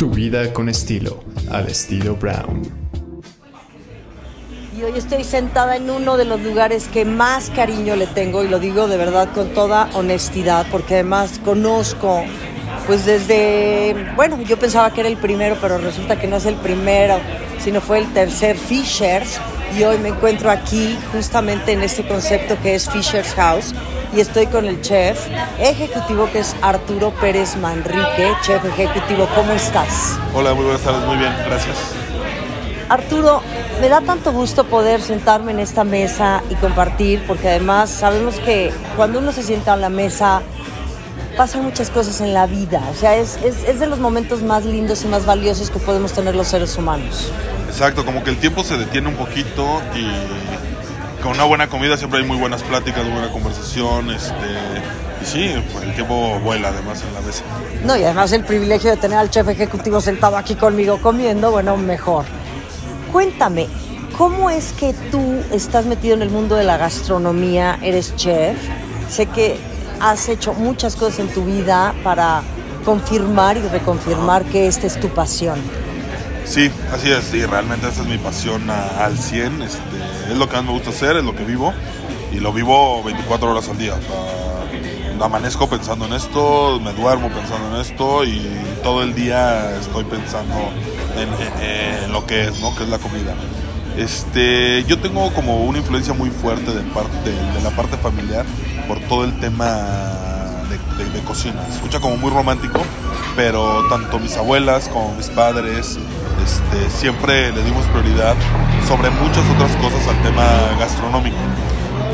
Tu vida con estilo, al estilo Brown. Y hoy estoy sentada en uno de los lugares que más cariño le tengo y lo digo de verdad con toda honestidad porque además conozco pues desde, bueno, yo pensaba que era el primero, pero resulta que no es el primero, sino fue el tercer Fishers y hoy me encuentro aquí justamente en este concepto que es Fisher's House y estoy con el chef ejecutivo que es Arturo Pérez Manrique. Chef ejecutivo, ¿cómo estás? Hola, muy buenas tardes, muy bien, gracias. Arturo, me da tanto gusto poder sentarme en esta mesa y compartir, porque además sabemos que cuando uno se sienta a la mesa pasan muchas cosas en la vida, o sea, es, es, es de los momentos más lindos y más valiosos que podemos tener los seres humanos. Exacto, como que el tiempo se detiene un poquito y con una buena comida siempre hay muy buenas pláticas, buena conversación, este, y sí, pues el tiempo vuela además en la mesa. No, y además el privilegio de tener al chef ejecutivo sentado aquí conmigo comiendo, bueno, mejor. Cuéntame, ¿cómo es que tú estás metido en el mundo de la gastronomía? Eres chef. Sé que has hecho muchas cosas en tu vida para confirmar y reconfirmar que esta es tu pasión. Sí, así es, y realmente esa es mi pasión al 100, este, es lo que más me gusta hacer, es lo que vivo, y lo vivo 24 horas al día, amanezco pensando en esto, me duermo pensando en esto, y todo el día estoy pensando en, lo que es, ¿no? Que es la comida. Este, yo tengo como una influencia muy fuerte de, parte, de la parte familiar por todo el tema de, de- de cocina. Se escucha como muy romántico, pero tanto mis abuelas como mis padres este, siempre le dimos prioridad sobre muchas otras cosas al tema gastronómico.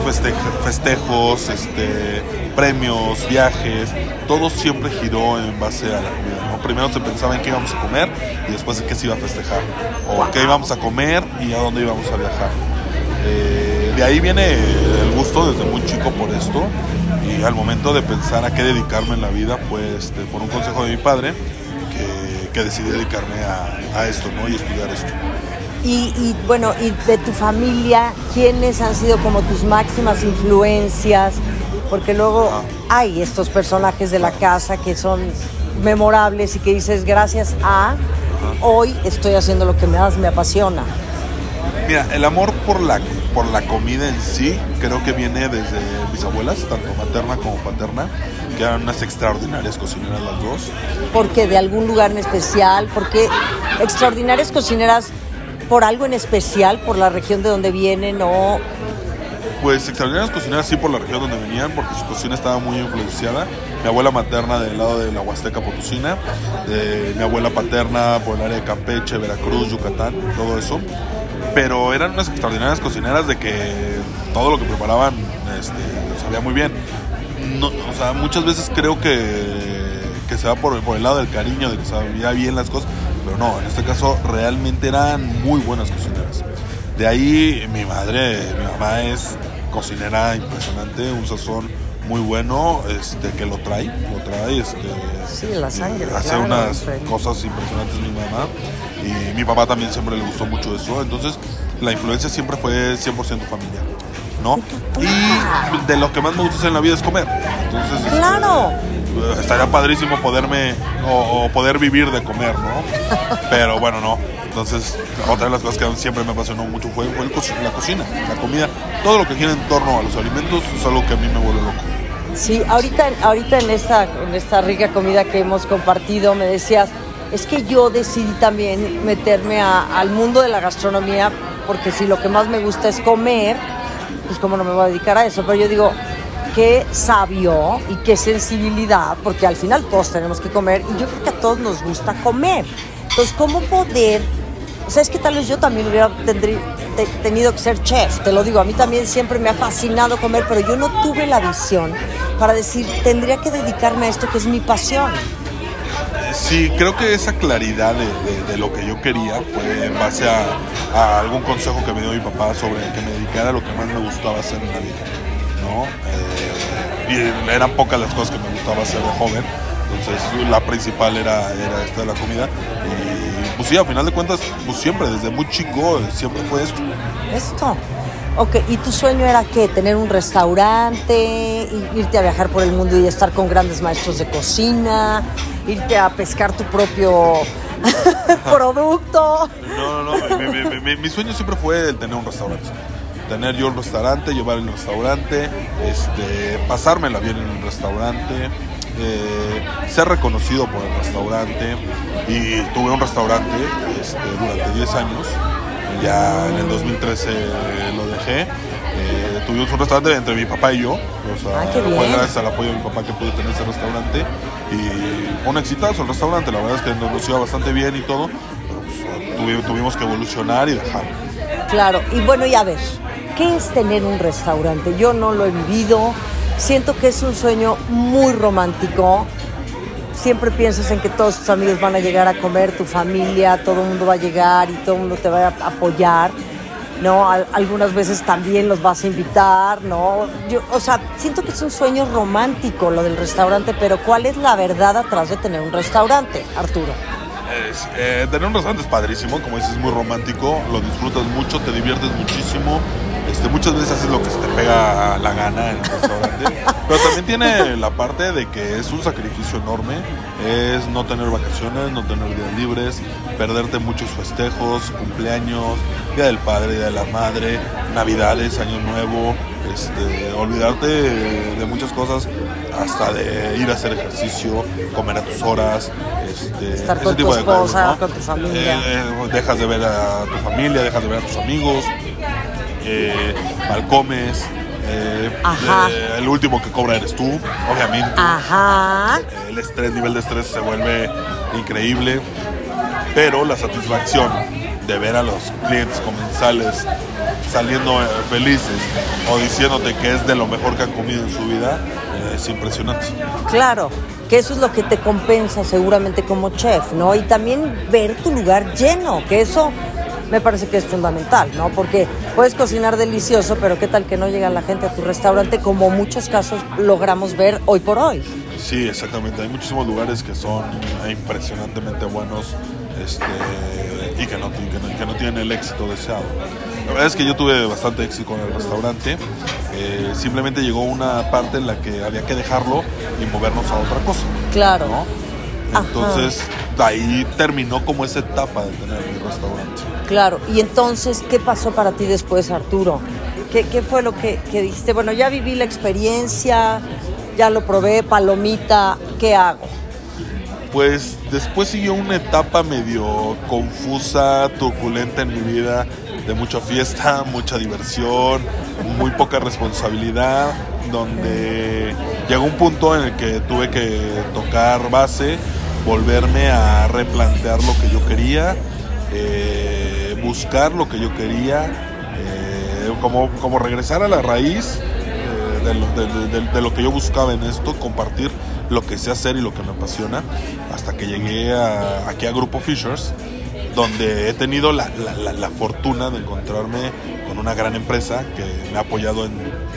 Feste- festejos, este, premios, viajes, todo siempre giró en base a la comida. ¿no? Primero se pensaba en qué íbamos a comer y después en qué se iba a festejar, o qué íbamos a comer y a dónde íbamos a viajar. Eh, de ahí viene el gusto desde muy chico por esto y al momento de pensar a qué dedicarme en la vida fue este, por un consejo de mi padre que, decidí dedicarme a, a esto ¿no? y estudiar esto. Y, y, bueno, y de tu familia, ¿quiénes han sido como tus máximas influencias? Porque luego Ajá. hay estos personajes de la casa que son memorables y que dices, gracias a, hoy estoy haciendo lo que más me apasiona. Mira, el amor por la, por la comida en sí creo que viene desde mis abuelas, tanto materna como paterna, que eran unas extraordinarias cocineras las dos. Porque de algún lugar en especial, porque extraordinarias cocineras por algo en especial, por la región de donde vienen o Pues extraordinarias cocineras sí por la región donde venían, porque su cocina estaba muy influenciada. Mi abuela materna del lado de la Huasteca Potosina, de mi abuela paterna por el área de Campeche, Veracruz, Yucatán, todo eso. Pero eran unas extraordinarias cocineras de que todo lo que preparaban este, sabía muy bien. No, o sea, muchas veces creo que, que se va por, por el lado del cariño, de que sabía bien las cosas, pero no, en este caso realmente eran muy buenas cocineras. De ahí mi madre, mi mamá es cocinera impresionante, un sazón muy bueno, este, que lo trae, lo trae, este, Sí, la sangre, hace claro, unas cosas impresionantes mi mamá y mi papá también siempre le gustó mucho eso, entonces la influencia siempre fue 100% familiar, ¿no? Y de lo que más me gusta hacer en la vida es comer, entonces este, ¡Claro! eh, estaría padrísimo poderme o, o poder vivir de comer, ¿no? Pero bueno, no. Entonces, otra de las cosas que siempre me apasionó mucho fue, fue el co- la cocina, la comida. Todo lo que gira en torno a los alimentos es algo que a mí me vuelve loco. Sí, ahorita, ahorita en, esta, en esta rica comida que hemos compartido me decías, es que yo decidí también meterme a- al mundo de la gastronomía porque si lo que más me gusta es comer, pues cómo no me voy a dedicar a eso. Pero yo digo, qué sabio y qué sensibilidad, porque al final todos tenemos que comer y yo creo que a todos nos gusta comer. Entonces, ¿cómo poder o sea, es que tal vez yo también hubiera tenido que ser chef, te lo digo, a mí también siempre me ha fascinado comer, pero yo no tuve la visión para decir, tendría que dedicarme a esto que es mi pasión. Sí, creo que esa claridad de, de- lo que yo quería fue en base a, algún consejo que me dio mi papá sobre que me dedicara a lo que más me gustaba hacer en la vida, ¿no? Eh, y eran pocas las cosas que me gustaba hacer de joven, entonces la principal era, era esta de la comida y pues sí, a final de cuentas, pues siempre, desde muy chico, siempre fue esto. Esto. Ok, ¿y tu sueño era qué? ¿Tener un restaurante? ¿Irte a viajar por el mundo y estar con grandes maestros de cocina? ¿Irte a pescar tu propio producto. No, no, no. Mi, mi- sueño siempre fue el tener un restaurante. Tener yo un restaurante, llevar el restaurante, este, pasármela bien en el restaurante, eh, ser reconocido por el restaurante. Y tuve un restaurante este, durante 10 años. Ya en el 2013 lo dejé. Eh, tuvimos un restaurante entre mi papá y yo. O sea, Ah, qué fue bien. gracias al apoyo de mi papá que pude tener ese restaurante. Y un exitazo el restaurante. La verdad es que nos iba bastante bien y todo. Pero pues, tuvi- tuvimos que evolucionar y dejarlo. Claro, y bueno, ya ver, ¿qué es tener un restaurante? Yo no lo he vivido, siento que es un sueño muy romántico. Siempre piensas en que todos tus amigos van a llegar a comer, tu familia, todo el mundo va a llegar y todo el mundo te va a apoyar, ¿no? Al- algunas veces también los vas a invitar, ¿no? Yo, o sea, siento que es un sueño romántico lo del restaurante, pero ¿cuál es la verdad atrás de tener un restaurante, Arturo? Es, eh, tener un restaurante es padrísimo, como dices, es muy romántico, lo disfrutas mucho, te diviertes muchísimo. Este, muchas veces haces lo que se te pega la gana en el restaurante. Pero también tiene la parte de que es un sacrificio enorme. Es no tener vacaciones, no tener días libres, perderte muchos festejos, cumpleaños, Día del Padre, Día de la Madre, Navidades, Año Nuevo, este, olvidarte de, muchas cosas, hasta de ir a hacer ejercicio, comer a tus horas, este, Estar ese con tu tipo de esposa, cosas, ¿no? con tu familia. Eh, eh, dejas de ver a tu familia, dejas de ver a tus amigos, eh, mal comes, eh, Ajá. eh, el último que cobra eres tú, obviamente. Ajá. El estrés, nivel de estrés se vuelve increíble, pero la satisfacción de ver a los clientes comensales saliendo eh, felices o diciéndote que es de lo mejor que han comido en su vida eh, es impresionante. Claro, que eso es lo que te compensa seguramente como chef, ¿no? Y también ver tu lugar lleno, que eso me parece que es fundamental, ¿no? Porque puedes cocinar delicioso, pero qué tal que no llega la gente a tu restaurante, como muchos casos logramos ver hoy por hoy. Sí, exactamente. Hay muchísimos lugares que son impresionantemente buenos este, y que no, y que no- que no tienen el éxito deseado. La verdad es que yo tuve bastante éxito con el restaurante. Eh, simplemente llegó una parte en la que había que dejarlo y movernos a otra cosa. Claro. ¿no? Ajá. Entonces, de ahí terminó como esa etapa de tener mi restaurante. Claro, y entonces, ¿qué pasó para ti después, Arturo? ¿Qué, qué fue lo que, que dijiste? Bueno, ya viví la experiencia, ya lo probé, palomita, ¿qué hago? Pues después siguió una etapa medio confusa, turbulenta en mi vida, de mucha fiesta, mucha diversión, muy poca responsabilidad, donde llegó un punto en el que tuve que tocar base, volverme a replantear lo que yo quería, eh, buscar lo que yo quería, eh, como, como regresar a la raíz eh, de, lo, de- de- de- lo que yo buscaba en esto, compartir lo que sé hacer y lo que me apasiona, hasta que llegué a- aquí a Grupo Fishers, donde he tenido la, la- la- la fortuna de encontrarme con una gran empresa que me ha apoyado en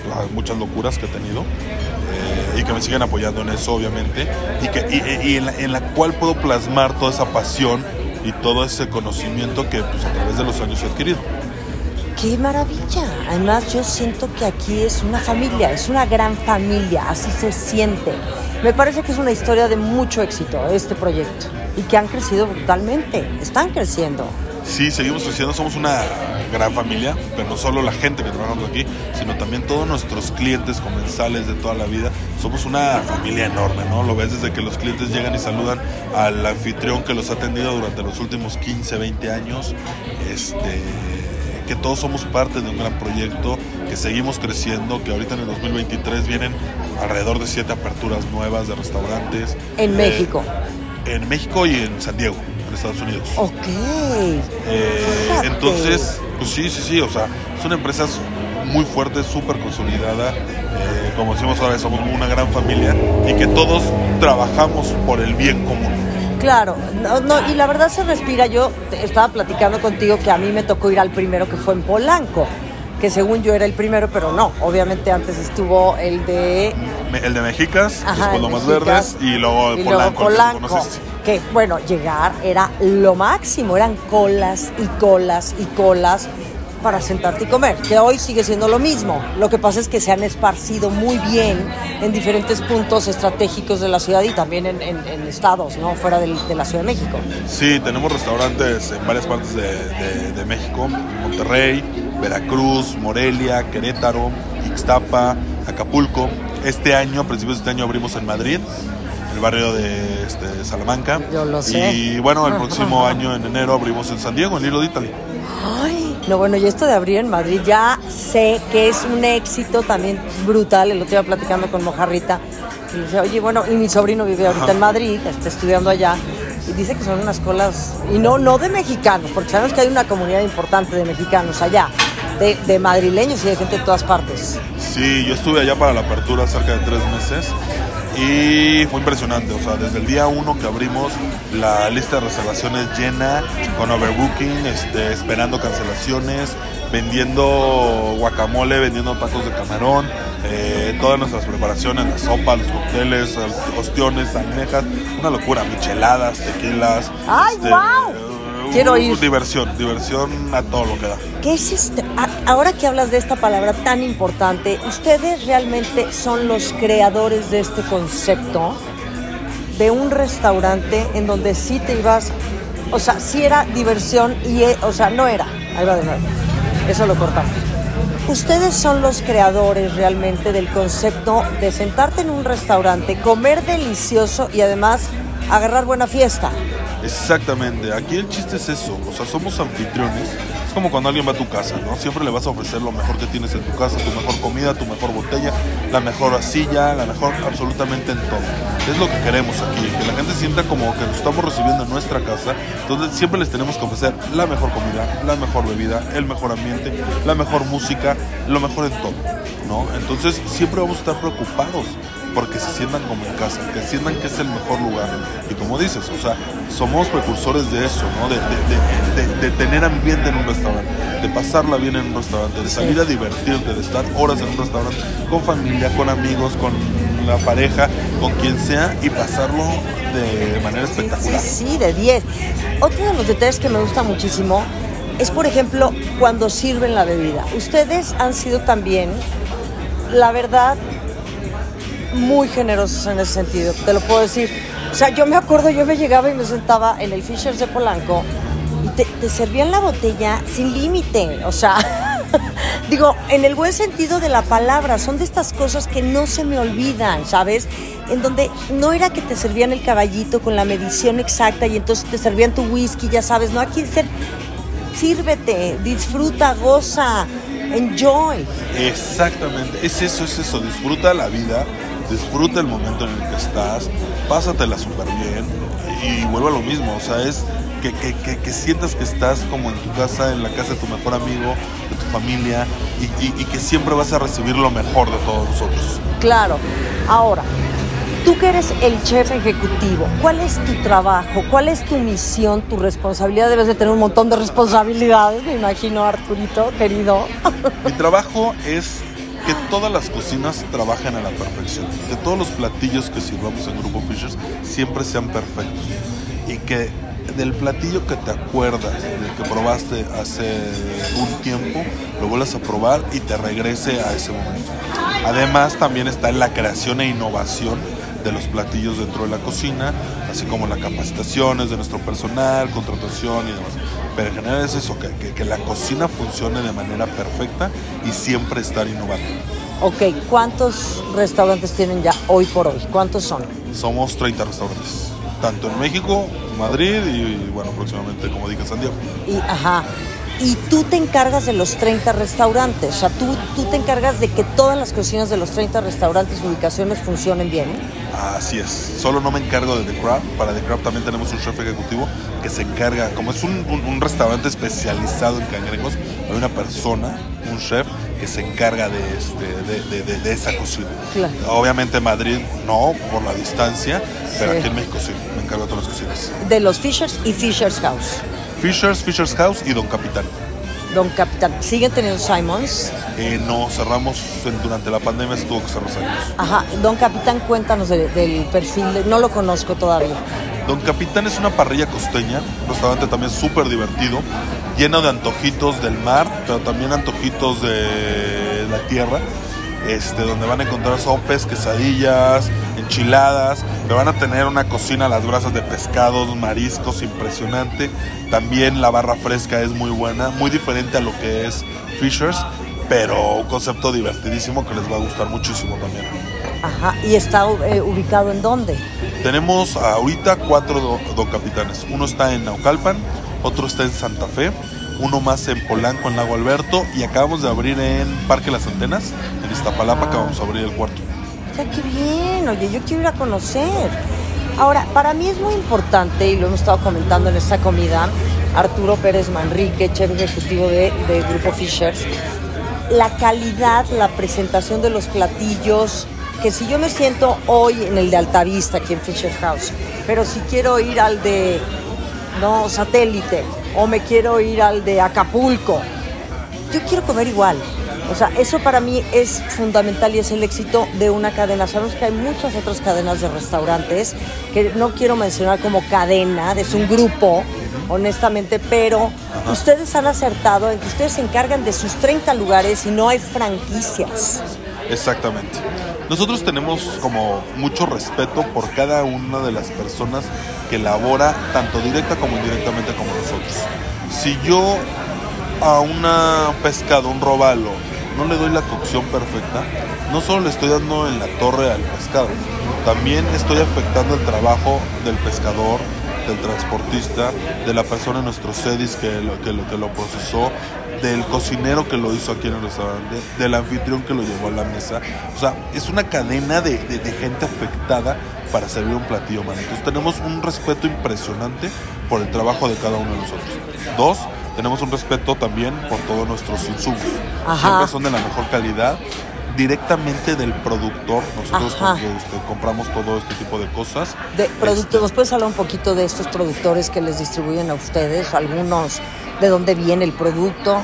las muchas locuras que he tenido y que me siguen apoyando en eso, obviamente, y, que, y, y en, la, en la cual puedo plasmar toda esa pasión y todo ese conocimiento que pues, a través de los años he adquirido. ¡Qué maravilla! Además, yo siento que aquí es una familia, es una gran familia, así se siente. Me parece que es una historia de mucho éxito este proyecto y que han crecido brutalmente, están creciendo. Sí, seguimos creciendo, somos una gran familia, pero no solo la gente que trabajamos aquí, sino también todos nuestros clientes comensales de toda la vida. Somos una familia enorme, ¿no? Lo ves desde que los clientes llegan y saludan al anfitrión que los ha atendido durante los últimos 15, 20 años. Este, que todos somos parte de un gran proyecto, que seguimos creciendo, que ahorita en el 2023 vienen alrededor de siete aperturas nuevas de restaurantes. En Eh, México. En México y en San Diego, en Estados Unidos. Ok. Eh, entonces, pues sí, sí, sí, o sea, es una empresa muy fuerte, súper consolidada. eh, como decimos ahora, somos una gran familia y que todos trabajamos por el bien común. Claro, no, no, y la verdad se respira. Yo estaba platicando contigo que a mí me tocó ir al primero que fue en Polanco, que según yo era el primero, pero no. Obviamente antes estuvo el de El de Mexicas, Ajá, después el Lomas Mexicas, Verdes y luego y Polanco. luego el Polanco, que bueno, llegar era lo máximo, eran colas y colas y colas. Para sentarte y comer, que hoy sigue siendo lo mismo. Lo que pasa es que se han esparcido muy bien en diferentes puntos estratégicos de la ciudad y también en, en- en estados, ¿no? Fuera del- de la Ciudad de México. Sí, tenemos restaurantes en varias partes de, de- de México, Monterrey, Veracruz, Morelia, Querétaro, Ixtapa, Acapulco. Este año, a principios de este año, abrimos en Madrid, el barrio de este, Salamanca. Yo lo sé. Y bueno, el próximo año, en enero, abrimos en San Diego, en Little Italy. Ay, no, bueno, y esto de abrir en Madrid ya sé que es un éxito también brutal. El otro día platicando con Mojarrita. Y decía, oye, bueno, y mi sobrino vive ahorita Ajá. en Madrid, está estudiando allá. Y dice que son unas colas, y no, no de mexicanos, porque sabemos que hay una comunidad importante de mexicanos allá, de, de madrileños y de gente de todas partes. Sí, yo estuve allá para la apertura cerca de tres meses y fue impresionante. O sea, desde el día uno que abrimos, la lista de reservaciones llena, con overbooking, este, esperando cancelaciones, vendiendo guacamole, vendiendo tacos de camarón, eh, todas nuestras preparaciones, la sopa, los cócteles, ostiones, almejas, una locura, micheladas, tequilas. ¡Ay, guau! eh, Quiero ir. Diversión, diversión a todo lo que da. ¿Qué es este? a- Ahora que hablas de esta palabra tan importante, ¿ustedes realmente son los creadores de este concepto de un restaurante en donde sí te ibas, o sea, sí era diversión y, e- o sea, no era, ahí va de nuevo, eso lo cortamos. Ustedes son los creadores realmente del concepto de sentarte en un restaurante, comer delicioso y además agarrar buena fiesta. Exactamente, aquí el chiste es eso, o sea, somos anfitriones, es como cuando alguien va a tu casa, ¿no? Siempre le vas a ofrecer lo mejor que tienes en tu casa, tu mejor comida, tu mejor botella, la mejor silla, la mejor absolutamente en todo. Es lo que queremos aquí, que la gente sienta como que nos estamos recibiendo en nuestra casa, entonces siempre les tenemos que ofrecer la mejor comida, la mejor bebida, el mejor ambiente, la mejor música, lo mejor en todo, ¿no? Entonces siempre vamos a estar preocupados porque se sientan como en casa, que sientan que es el mejor lugar. Y como dices, o sea, somos precursores de eso, ¿no? De, de- de- de- de tener ambiente en un restaurante, de pasarla bien en un restaurante, de salir a divertirte, de estar horas en un restaurante con familia, con amigos, con la pareja, con quien sea y pasarlo de manera espectacular. Sí, sí, de 10. Otro de los detalles que me gusta muchísimo es, por ejemplo, cuando sirven la bebida. Ustedes han sido también, la verdad, muy generosos en ese sentido, te lo puedo decir. O sea, yo me acuerdo, yo me llegaba y me sentaba en el Fishers de Polanco y te, servían la botella sin límite. O sea, digo, en el buen sentido de la palabra, son de estas cosas que no se me olvidan, ¿sabes? En donde no era que te servían el caballito con la medición exacta y entonces te servían tu whisky, ya sabes, no, aquí ser, sírvete, disfruta, goza, enjoy. Exactamente, es eso, es eso, disfruta la vida, disfruta el momento en el que estás, pásatela súper bien y vuelve a lo mismo, o sea, es que, que- que- que sientas que estás como en tu casa, en la casa de tu mejor amigo, de tu familia y, y- y que siempre vas a recibir lo mejor de todos nosotros. Claro. Ahora, tú que eres el chef ejecutivo, ¿cuál es tu trabajo? ¿Cuál es tu misión, tu responsabilidad? Debes de tener un montón de responsabilidades, me imagino, Arturito, querido. Mi trabajo es que todas las cocinas trabajen a la perfección, que todos los platillos que sirvamos en Grupo Fishers siempre sean perfectos y que del platillo que te acuerdas, del que probaste hace un tiempo, lo vuelvas a probar y te regrese a ese momento. Además también está la creación e innovación de los platillos dentro de la cocina, así como las capacitaciones de nuestro personal, contratación y demás. Pero en general es eso, que, que- que la cocina funcione de manera perfecta y siempre estar innovando. Ok, ¿cuántos restaurantes tienen ya hoy por hoy? ¿Cuántos son? Somos 30 restaurantes, tanto en México, Madrid y bueno, próximamente, como dije, San Diego. Y, ajá. Y tú te encargas de los 30 restaurantes, o sea, tú, tú te encargas de que todas las cocinas de los 30 restaurantes, ubicaciones funcionen bien. Así es, solo no me encargo de The Crab, para The Crab también tenemos un chef ejecutivo que se encarga, como es un, un- un restaurante especializado en cangrejos, hay una persona, un chef, que se encarga de, este, de, de- de- de esa cocina. Claro. Obviamente en Madrid no, por la distancia, pero Sí. aquí en México sí, me encargo de todas las cocinas. De los Fishers y Fishers House. Fishers, Fishers House y Don Capitán. Don Capitán, ¿siguen teniendo Simons? Eh, no cerramos durante la pandemia, se tuvo que cerrar años. Ajá, don Capitán, cuéntanos de- del perfil, de- no lo conozco todavía. Don Capitán es una parrilla costeña, un restaurante también súper divertido, lleno de antojitos del mar, pero también antojitos de la tierra, este, donde van a encontrar sopes, quesadillas, enchiladas, pero van a tener una cocina a las brasas de pescados, mariscos, impresionante. También la barra fresca es muy buena, muy diferente a lo que es Fishers, pero un concepto divertidísimo que les va a gustar muchísimo también. Ajá, ¿y está eh, ubicado en dónde? Tenemos ahorita cuatro do- Don Capitanes. Uno está en Naucalpan, otro está en Santa Fe, uno más en Polanco, en Lago Alberto, y acabamos de abrir en Parque Las Antenas, en Iztapalapa, acabamos de abrir el cuarto. Ya, qué bien, oye, yo quiero ir a conocer. Ahora, para mí es muy importante, y lo hemos estado comentando en esta comida, Arturo Pérez Manrique, chef ejecutivo de Grupo Fishers, la calidad, la presentación de los platillos, que si yo me siento hoy en el de Altavista, aquí en Fisher House, pero si quiero ir al de, no, satélite, o me quiero ir al de Acapulco, yo quiero comer igual. O sea, eso para mí es fundamental y es el éxito de una cadena. Sabemos que hay muchas otras cadenas de restaurantes que no quiero mencionar como cadena, es un grupo, honestamente, pero ustedes han acertado en que ustedes se encargan de sus 30 lugares y no hay franquicias. Exactamente. Nosotros tenemos como mucho respeto por cada una de las personas que labora, tanto directa como indirectamente como nosotros. Si yo a una pescado, un robalo, no le doy la cocción perfecta, no solo le estoy dando en la torre al pescado, también estoy afectando el trabajo del pescador, del transportista, de la persona en nuestro lo, que lo procesó, del cocinero que lo hizo aquí en el restaurante, del anfitrión que lo llevó a la mesa. O sea, es una cadena de, de- de gente afectada para servir un platillo, man. Entonces tenemos un respeto impresionante por el trabajo de cada uno de nosotros. Dos, tenemos un respeto también por todos nuestros insumos. Ajá. Siempre son de la mejor calidad, directamente del productor. Nosotros porque, este, compramos todo este tipo de cosas. De Este, productos, ¿nos puedes hablar un poquito de estos productores que les distribuyen a ustedes? Algunos, ¿de dónde viene el producto?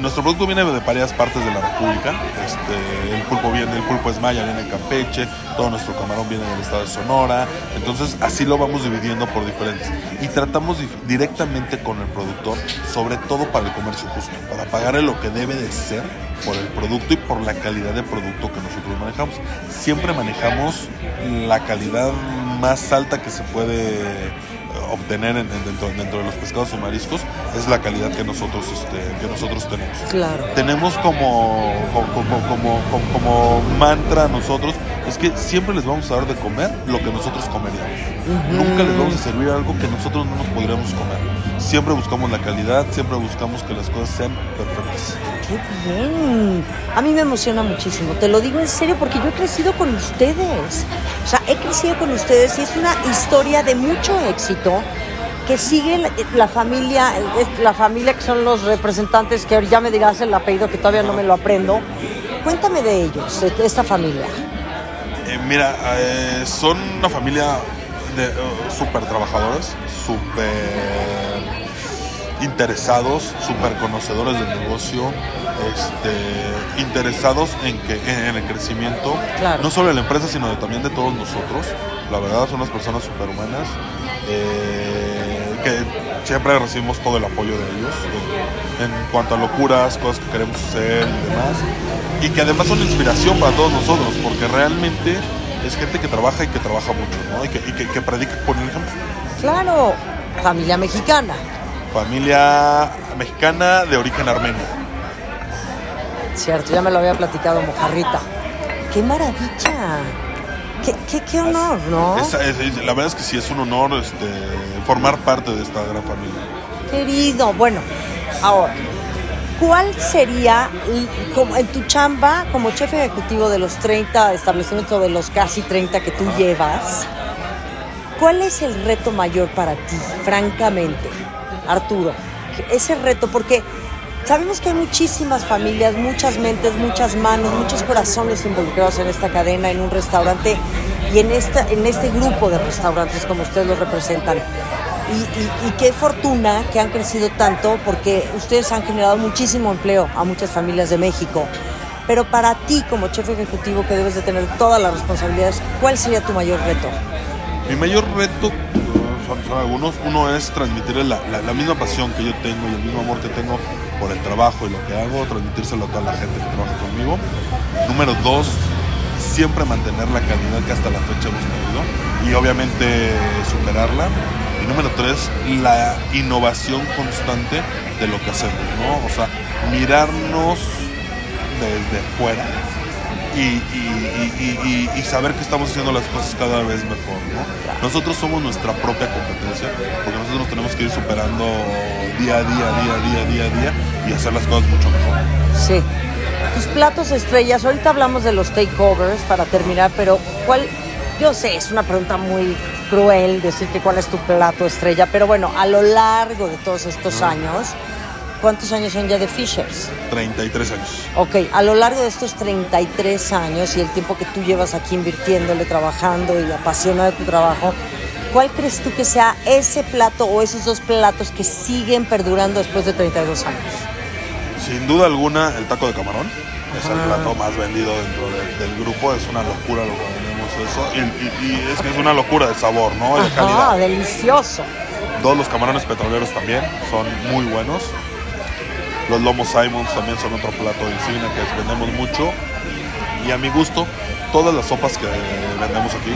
Nuestro producto viene de varias partes de la República. Este, el pulpo viene, el pulpo es maya, viene de Campeche, todo nuestro camarón viene del estado de Sonora. Entonces así lo vamos dividiendo por diferentes. Y tratamos directamente con el productor, sobre todo para el comercio justo, para pagarle lo que debe de ser por el producto y por la calidad de producto que nosotros manejamos. Siempre manejamos la calidad más alta que se puede obtener en- en- dentro, dentro de los pescados y mariscos es la calidad que nosotros este, que nosotros tenemos. Claro. tenemos como como, como, como, como- como mantra nosotros es que siempre les vamos a dar de comer lo que nosotros comeríamos. Nunca les vamos a servir algo que nosotros no nos podríamos comer siempre buscamos la calidad siempre buscamos que las cosas sean perfectas ¡Qué bien! A mí me emociona muchísimo, te lo digo en serio porque yo he crecido con ustedes. O sea, he crecido con ustedes y es una historia de mucho éxito que sigue la, la familia, la familia que son los representantes, que ya me dirás el apellido que todavía no me lo aprendo. Cuéntame de ellos, de esta familia. Eh, mira, eh, son una familia de eh, súper trabajadores, súper interesados, súper conocedores del negocio, este, interesados en, que, en el crecimiento, Claro. no solo de la empresa, sino de- también de todos nosotros. La verdad, son unas personas superhumanas eh, que siempre recibimos todo el apoyo de ellos en, en cuanto a locuras, cosas que queremos hacer y demás. Y que además son inspiración para todos nosotros, porque realmente es gente que trabaja y que trabaja mucho, ¿no? Y que, y que, que predica por el ejemplo. Claro, familia mexicana. Familia mexicana de origen armenio. Cierto, ya me lo había platicado Mojarrita. ¡Qué maravilla! ¡Qué, qué, qué honor, ¿no? Es- es- es- la verdad es que sí es un honor este, formar parte de esta gran familia. Querido, bueno, ahora, ¿cuál sería, como en tu chamba, como jefe ejecutivo de los 30 establecimientos, de los casi 30 que tú llevas, cuál es el reto mayor para ti, francamente, Arturo? Ese reto, porque sabemos que hay muchísimas familias, muchas mentes, muchas manos, muchos corazones involucrados en esta cadena, en un restaurante y en, esta, en este grupo de restaurantes como ustedes los representan. Y qué fortuna que han crecido tanto porque ustedes han generado muchísimo empleo a muchas familias de México. Pero para ti como jefe ejecutivo que debes de tener todas las responsabilidades, ¿cuál sería tu mayor reto? Mi mayor reto, algunos. Uno es transmitirle la, la- la misma pasión que yo tengo y el mismo amor que tengo por el trabajo y lo que hago, transmitírselo a toda la gente que trabaja conmigo. Número dos, siempre mantener la calidad que hasta la fecha hemos tenido y obviamente superarla. Y número tres, la innovación constante de lo que hacemos, ¿no? O sea, mirarnos desde fuera y, y- y- y- saber que estamos haciendo las cosas cada vez mejor, ¿no? Nosotros somos nuestra propia competencia, porque nosotros nos tenemos que ir superando día a día, día a día, día a día y hacer las cosas mucho mejor. Sí. Tus platos estrellas, ahorita hablamos de los takeovers para terminar, pero ¿cuál? Yo sé, es una pregunta muy cruel decir que cuál es tu plato estrella, pero bueno, a lo largo de todos estos años, ¿cuántos años son ya de Fishers? 33 años. Ok, a lo largo de estos 33 años y el tiempo que tú llevas aquí invirtiéndole, trabajando y apasionado de tu trabajo, ¿cuál crees tú que sea ese plato o esos dos platos que siguen perdurando después de 32 años? Sin duda alguna, el taco de camarón es el Ah. plato más vendido dentro de- del grupo. Es una locura lo que vendemos eso. Y, y- y es que es una locura de sabor, ¿no? De calidad. delicioso. Todos los camarones petroleros también son muy buenos. Los lomos Simons también son otro plato insignia que vendemos mucho. Y a mi gusto, todas las sopas que vendemos aquí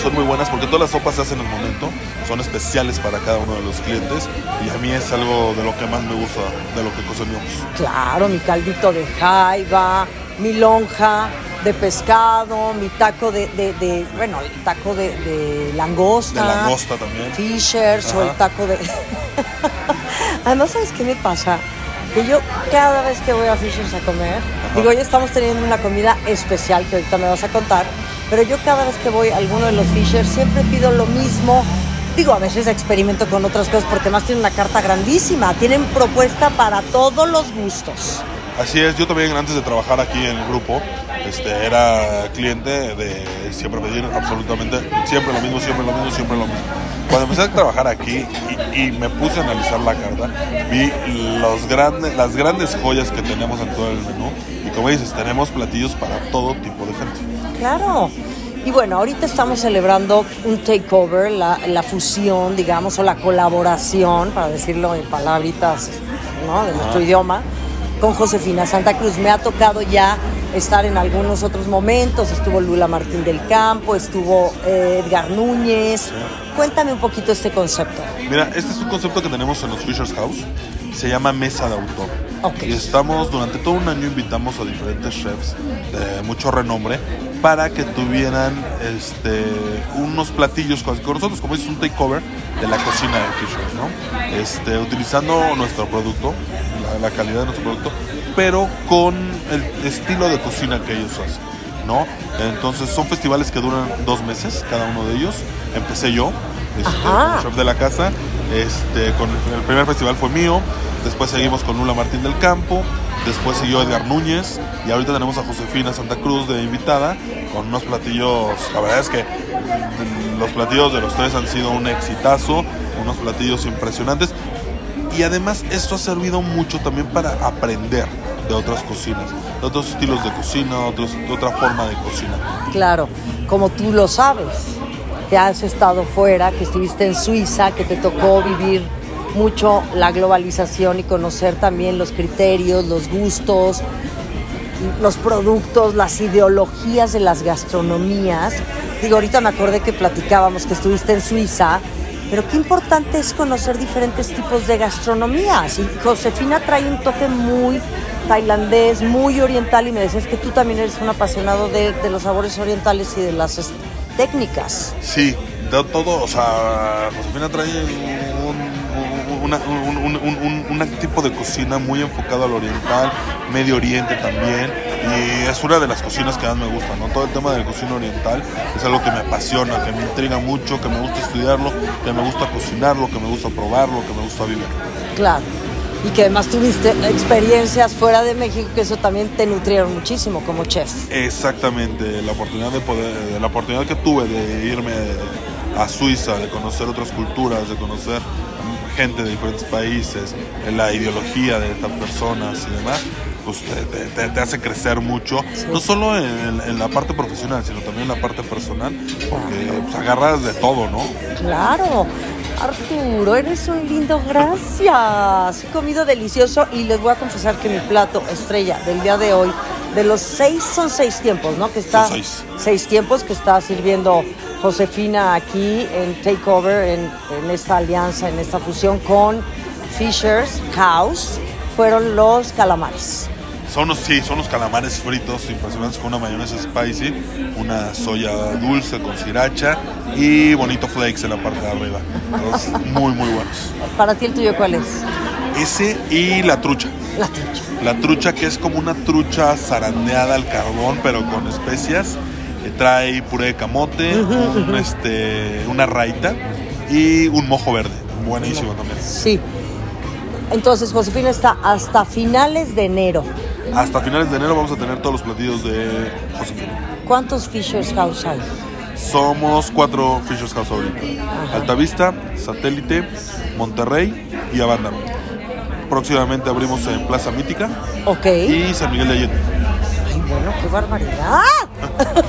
son muy buenas porque todas las sopas se hacen en el momento, son especiales para cada uno de los clientes y a mí es algo de lo que más me gusta de lo que cocinamos. Claro, mi caldito de jaiba, mi lonja de pescado, mi taco de, de- de- bueno, el taco de, de langosta. De langosta también. Fishers o Ajá. el taco de... Además, ¿sabes qué me pasa? Que yo cada vez que voy a Fishers a comer, digo, hoy estamos teniendo una comida especial que ahorita me vas a contar, pero yo cada vez que voy a alguno de los Fishers siempre pido lo mismo. Digo, a veces experimento con otras cosas porque más tienen una carta grandísima, tienen propuesta para todos los gustos. Así es, yo también antes de trabajar aquí en el grupo, este, era cliente de siempre pedir absolutamente siempre lo mismo, siempre lo mismo, siempre lo mismo. Cuando empecé a trabajar aquí y, y me puse a analizar la carta, vi los grandes, las grandes joyas que tenemos en todo el menú y como dices, tenemos platillos para todo tipo de gente. Claro. Y bueno, ahorita estamos celebrando un takeover, la, la fusión, digamos, o la colaboración, para decirlo en palabritas ¿no? de nuestro idioma, con Josefina Santa Cruz. Me ha tocado ya estar en algunos otros momentos. Estuvo Lula Martín del Campo, estuvo eh, Edgar Núñez. Cuéntame un poquito este concepto. Mira, este es un concepto que tenemos en los Fisher's House, se llama mesa de autor. Ok. Y estamos, durante todo un año invitamos a diferentes chefs de mucho renombre para que tuvieran este, unos platillos con con nosotros, como es un takeover de la cocina de Fisher's, ¿no? Este, utilizando nuestro producto, la, la calidad de nuestro producto, pero con el estilo de cocina que ellos hacen. ¿no? Entonces son festivales que duran dos meses, cada uno de ellos. Empecé yo, este, como chef de la casa. Este, con el, el primer festival fue mío. Después seguimos con Lula Martín del Campo. Después siguió Edgar Núñez. Y ahorita tenemos a Josefina Santa Cruz de invitada. Con unos platillos. La verdad es que mm, los platillos de los tres han sido un exitazo. Unos platillos impresionantes. Y además esto ha servido mucho también para aprender de otras cocinas, de otros estilos de cocina, de otra forma de cocina. Claro, como tú lo sabes, que has estado fuera, que estuviste en Suiza, que te tocó vivir mucho la globalización y conocer también los criterios, los gustos, los productos, las ideologías de las gastronomías. Digo, ahorita me acordé que platicábamos que estuviste en Suiza, pero qué importante es conocer diferentes tipos de gastronomías. Y Josefina trae un toque muy tailandés, muy oriental, y me decías que tú también eres un apasionado de, de los sabores orientales y de las técnicas. Sí, de todo, o sea, Josefina trae un, una- un- un- un- un- un tipo de cocina muy enfocado al oriental, Medio Oriente también, y es una de las cocinas que más me gusta, ¿no? Todo el tema de la cocina oriental es algo que me apasiona, que me intriga mucho, que me gusta estudiarlo, que me gusta cocinarlo, que me gusta probarlo, que me gusta vivir. Claro. Y que además tuviste experiencias fuera de México, que eso también te nutrieron muchísimo como chef. Exactamente, la oportunidad de poder, la oportunidad que tuve de irme a Suiza, de conocer otras culturas, de conocer gente de diferentes países, la ideología de estas personas y demás, pues te, te- te- te hace crecer mucho, no solo en, en la parte profesional, sino también en la parte personal, porque pues, agarras de todo, ¿no? Claro. Arturo, eres un lindo, gracias. He comido delicioso y les voy a confesar que mi plato estrella del día de hoy, de los seis, son seis tiempos, ¿no? Que está, Son seis. seis tiempos que está sirviendo Josefina aquí en Takeover, en, en esta alianza, en esta fusión con Fisher's House, fueron los calamares. Son los, sí, son los calamares fritos impresionantes con una mayonesa spicy, una soya dulce con sriracha y bonito flakes en la parte de arriba. Muy, muy buenos. Para ti el tuyo, ¿cuál es? Ese y la trucha. La trucha. La trucha que es como una trucha zarandeada al carbón, pero con especias. que trae puré de camote, un, este, una raita y un mojo verde. Buenísimo también. Sí. Entonces, Josefina está hasta finales de enero. Hasta finales de enero vamos a tener todos los platillos de Josefina. ¿Cuántos Fisher's House hay? Somos cuatro Fisher's House ahorita. Altavista, Satélite, Monterrey y Avándaro. Próximamente abrimos en Plaza Mítica Ok. y San Miguel de Allende. Ay, bueno, qué barbaridad.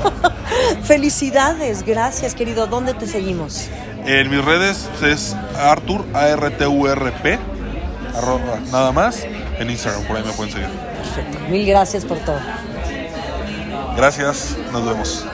Felicidades, gracias, querido. ¿Dónde te seguimos? En mis redes es Artur, A-R-T-U-R-P, arroba, nada más. En Instagram, por ahí me pueden seguir. Mil gracias por todo. Gracias, nos vemos.